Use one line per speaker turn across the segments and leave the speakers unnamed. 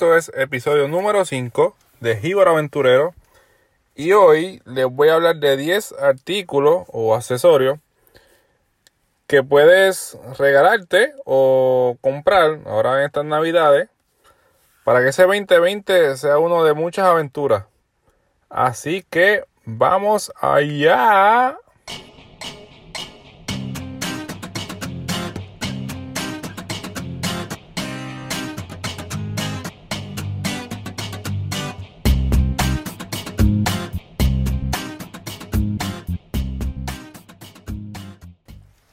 Esto es episodio número 5 de Jíbaro Aventurero. Y hoy les voy a hablar de 10 artículos o accesorios que puedes regalarte o comprar ahora en estas navidades para que ese 2020 sea uno de muchas aventuras. Así que vamos allá.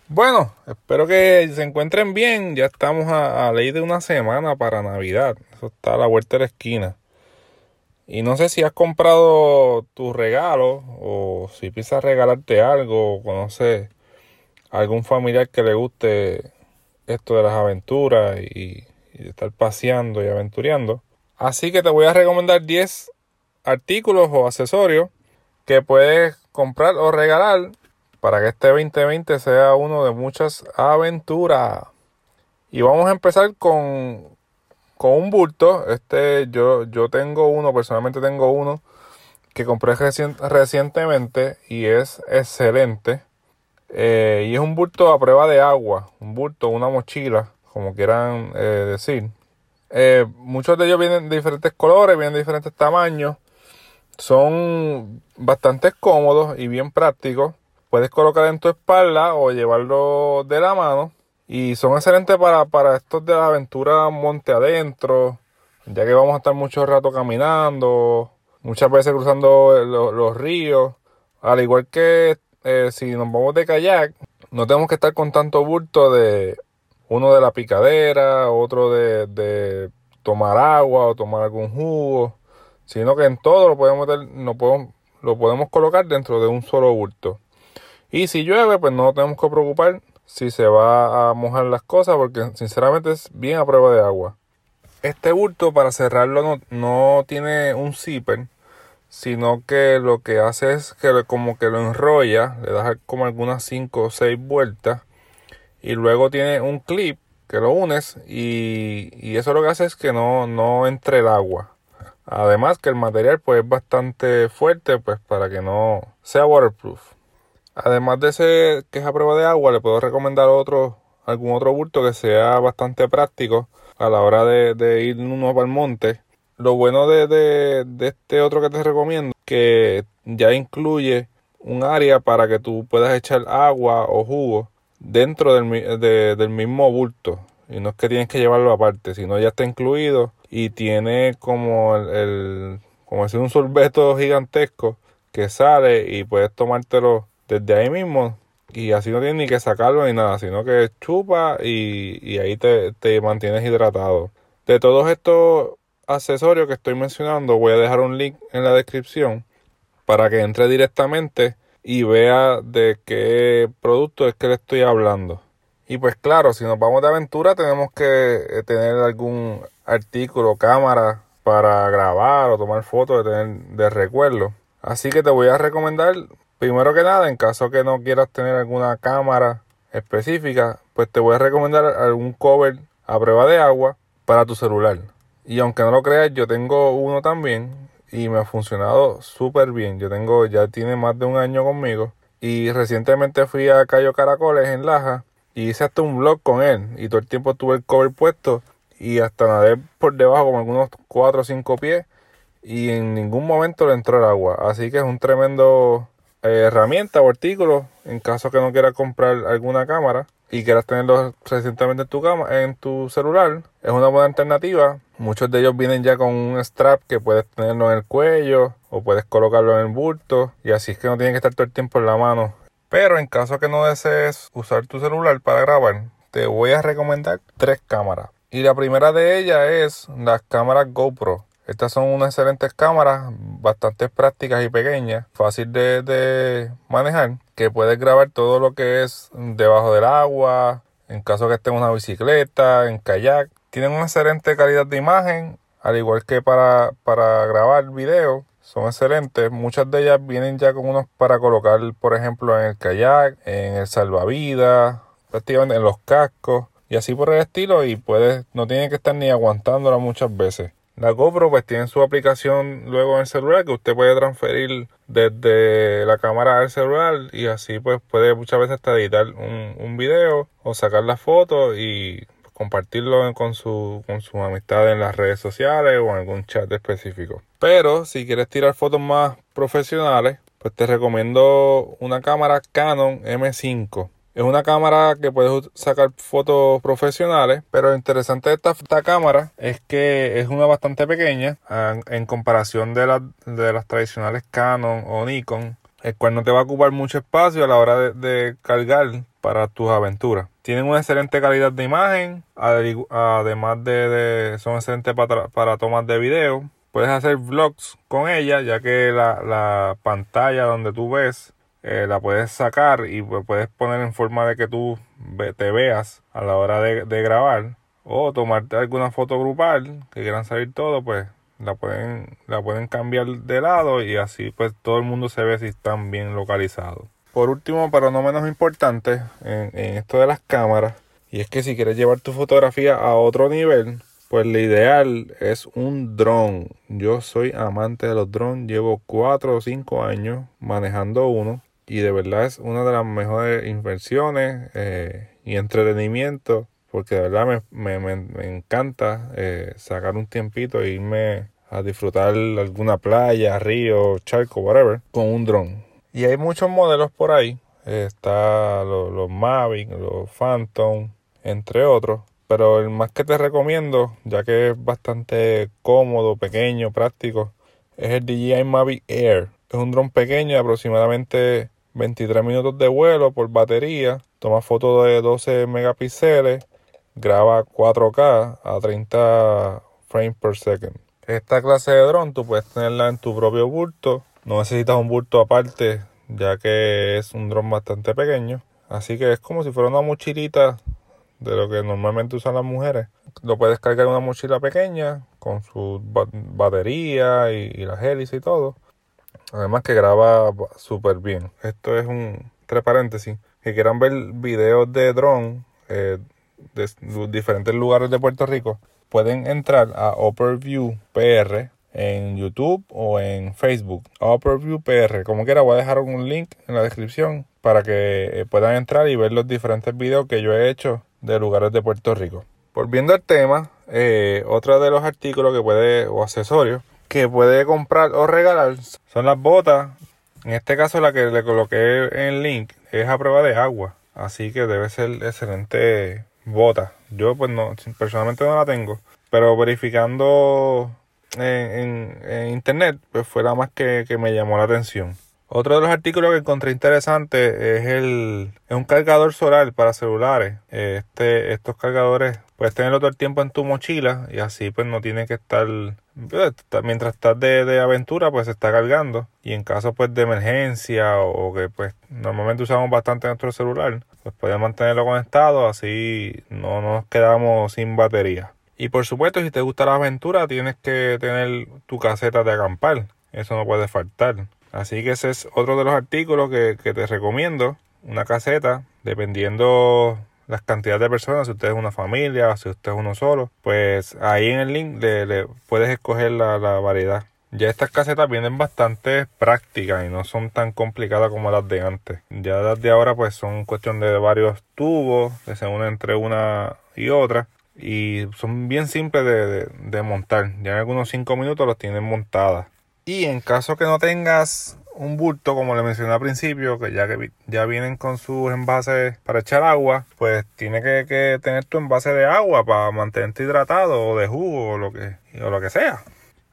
Bueno, espero que se encuentren bien. Ya estamos a, ley de una semana para Navidad. Eso está a la vuelta de la esquina. Y no sé si has comprado tu regalo o si piensas regalarte algo o conoces algún familiar que le guste esto de las aventuras y, y estar paseando y aventureando. Así que te voy a recomendar 10 artículos o accesorios que puedes comprar o regalar para que este 2020 sea uno de muchas aventuras. Y vamos a empezar con, con un bulto. Este yo, yo tengo uno, personalmente tengo uno que compré recientemente y es excelente. Eh, y es un bulto a prueba de agua, un bulto, una mochila, como quieran eh, decir. Eh, muchos de ellos vienen de diferentes colores, vienen de diferentes tamaños. Son bastante cómodos y bien prácticos puedes colocar en tu espalda o llevarlo de la mano. Y son excelentes para, para estos de la aventura monte adentro, ya que vamos a estar mucho rato caminando, muchas veces cruzando los, ríos. Al igual que eh, si nos vamos de kayak, no tenemos que estar con tanto bulto de uno de la picadera, otro de, de tomar agua o tomar algún jugo, sino que en todo lo podemos, meter, no podemos, lo podemos colocar dentro de un solo bulto. Y si llueve, pues no tenemos que preocupar si se va a mojar las cosas, porque sinceramente es bien a prueba de agua. Este bulto para cerrarlo no, tiene un zipper, sino que lo que hace es que como que lo enrolla, le das como algunas 5 o 6 vueltas y luego tiene un clip que lo unes y, y, eso lo que hace es que no, no entre el agua. Además que el material pues es bastante fuerte pues para que no sea waterproof. Además de ese que es a prueba de agua, le puedo recomendar otro, algún otro bulto que sea bastante práctico a la hora de, ir uno para el monte. Lo bueno de, este otro que te recomiendo, que ya incluye un área para que tú puedas echar agua o jugo dentro del, del mismo bulto. Y no es que tienes que llevarlo aparte, sino ya está incluido y tiene como el, el como decir un sorbeto gigantesco que sale y puedes tomártelo desde ahí mismo y así no tienes ni que sacarlo ni nada, sino que chupa y, ahí te, te, mantienes hidratado. De todos estos accesorios que estoy mencionando, voy a dejar un link en la descripción para que entre directamente y vea de qué producto es que le estoy hablando. Y pues claro, si nos vamos de aventura tenemos que eh, tener algún artículo, cámara para grabar o tomar fotos de tener de recuerdo. Así que te voy a recomendar Primero que nada, en caso que no quieras tener alguna cámara específica, pues te voy a recomendar algún cover a prueba de agua para tu celular. Y aunque no lo creas, yo tengo uno también y me ha funcionado súper bien. Yo tengo, ya tiene más de un año conmigo. Y recientemente fui a Cayo Caracoles en Laja y hice hasta un vlog con él. Y todo el tiempo tuve el cover puesto y hasta nadé por debajo como algunos 4 o 5 pies. Y en ningún momento le entró el agua. Así que es un tremendo herramienta o artículo en caso que no quieras comprar alguna cámara y quieras tenerlo recientemente en tu cama, en tu celular, es una buena alternativa. Muchos de ellos vienen ya con un strap que puedes tenerlo en el cuello o puedes colocarlo en el bulto y así es que no tienen que estar todo el tiempo en la mano. Pero en caso que no desees usar tu celular para grabar, te voy a recomendar tres cámaras. Y la primera de ellas es las cámaras GoPro. Estas son unas excelentes cámaras, bastante prácticas y pequeñas, fácil de, manejar, que puedes grabar todo lo que es debajo del agua, en caso que esté en una bicicleta, en kayak. Tienen una excelente calidad de imagen, al igual que para, para grabar video. Son excelentes. Muchas de ellas vienen ya con unos para colocar, por ejemplo, en el kayak, en el salvavidas, prácticamente en los cascos y así por el estilo. Y puedes, no tienen que estar ni aguantándola muchas veces. La GoPro pues tiene su aplicación luego en el celular que usted puede transferir desde la cámara al celular y así pues puede muchas veces hasta editar un, un video o sacar la foto y compartirlo con su con sus amistades en las redes sociales o en algún chat específico. Pero si quieres tirar fotos más profesionales, pues te recomiendo una cámara Canon M5. Es una cámara que puedes sacar fotos profesionales, pero lo interesante de esta, cámara es que es una bastante pequeña en comparación de, de las tradicionales Canon o Nikon, el cual no te va a ocupar mucho espacio a la hora de cargar para tus aventuras. Tienen una excelente calidad de imagen, además de, son excelentes para, para tomas de video. Puedes hacer vlogs con ella, ya que la, pantalla donde tú ves eh, la puedes sacar y puedes poner en forma de que tú te veas a la hora de, de grabar o tomarte alguna foto grupal que quieran salir todo, pues la pueden, la pueden cambiar de lado y así pues todo el mundo se ve si están bien localizados. Por último, pero no menos importante, en, esto de las cámaras, y es que si quieres llevar tu fotografía a otro nivel, pues lo ideal es un dron. Yo soy amante de los drones, llevo 4 o 5 años manejando uno y de verdad es una de las mejores inversiones eh, y entretenimiento porque de verdad me, encanta eh, sacar un tiempito e irme a disfrutar alguna playa, río, charco, whatever, con un dron. Y hay muchos modelos por ahí. Está los, Mavic, los Phantom, entre otros. Pero el más que te recomiendo, ya que es bastante cómodo, pequeño, práctico, es el DJI Mavic Air. Es un dron pequeño aproximadamente 23 minutos de vuelo por batería. Toma fotos de 12 megapíxeles. Graba 4K a 30 frames per second. Esta clase de dron tú puedes tenerla en tu propio bulto no necesitas un bulto aparte, ya que es un dron bastante pequeño. Así que es como si fuera una mochilita de lo que normalmente usan las mujeres. Lo puedes cargar en una mochila pequeña con su batería y, las hélices y todo. Además que graba súper bien. Esto es un, entre paréntesis, que quieran ver videos de dron eh, de diferentes lugares de Puerto Rico, pueden entrar a Overview PR en YouTube o en Facebook. Upperview PR. Como quiera, voy a dejar un link en la descripción para que eh, puedan entrar y ver los diferentes videos que yo he hecho de lugares de Puerto Rico. Volviendo al tema, eh, otro de los artículos que puede, o accesorios, que puede comprar o regalar son las botas. En este caso, la que le coloqué en el link es a prueba de agua. Así que debe ser excelente bota. Yo, pues no, personalmente no la tengo. Pero verificando en, internet, pues fue la más que, me llamó la atención. Otro de los artículos que encontré interesante es el es un cargador solar para celulares. Este, estos cargadores puedes tenerlo todo el tiempo en tu mochila y así pues no tienes que estar mientras estás de, aventura pues se está cargando y en caso pues de emergencia o, que pues normalmente usamos bastante nuestro celular pues podemos mantenerlo conectado así no nos quedamos sin batería. Y por supuesto, si te gusta la aventura, tienes que tener tu caseta de acampar. Eso no puede faltar. Así que ese es otro de los artículos que, te recomiendo. Una caseta, dependiendo las cantidades de personas, si usted es una familia, si usted es uno solo, pues ahí en el link le, puedes escoger la, la, variedad. Ya estas casetas vienen bastante prácticas y no son tan complicadas como las de antes. Ya las de ahora pues son cuestión de varios tubos que se unen entre una y otra y son bien simples de, montar. Ya en algunos 5 minutos los tienen montadas. Y en caso que no tengas un bulto, como le mencioné al principio, que ya que ya vienen con sus envases para echar agua, pues tiene que, tener tu envase de agua para mantenerte hidratado o de jugo o lo que, o lo que sea.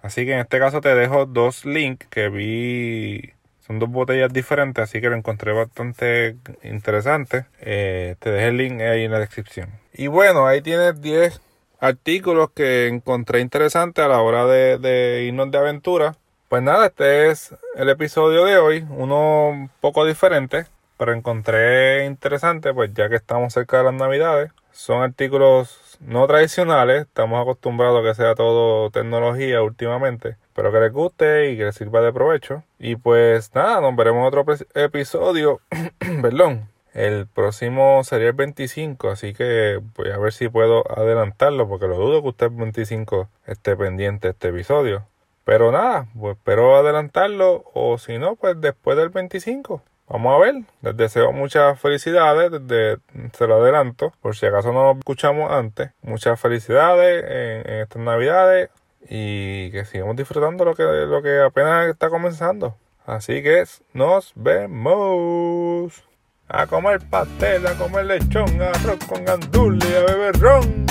Así que en este caso te dejo dos links que vi. Son dos botellas diferentes, así que lo encontré bastante interesante. Eh, te dejé el link ahí en la descripción. Y bueno, ahí tienes 10 artículos que encontré interesantes a la hora de, irnos de aventura. Pues nada, este es el episodio de hoy, uno un poco diferente, pero encontré interesante, pues ya que estamos cerca de las navidades. Son artículos no tradicionales, estamos acostumbrados a que sea todo tecnología últimamente, espero que les guste y que les sirva de provecho. Y pues nada, nos veremos en otro episodio, perdón, El próximo sería el 25, así que voy a ver si puedo adelantarlo, porque lo dudo que usted el 25 esté pendiente de este episodio. Pero nada, pues espero adelantarlo, o si no, pues después del 25. Vamos a ver, les deseo muchas felicidades, desde, se lo adelanto, por si acaso no lo escuchamos antes. Muchas felicidades en, estas navidades y que sigamos disfrutando lo que, lo que apenas está comenzando. Así que nos vemos. A comer pastel, a comer lechón, a arroz con a beber ron.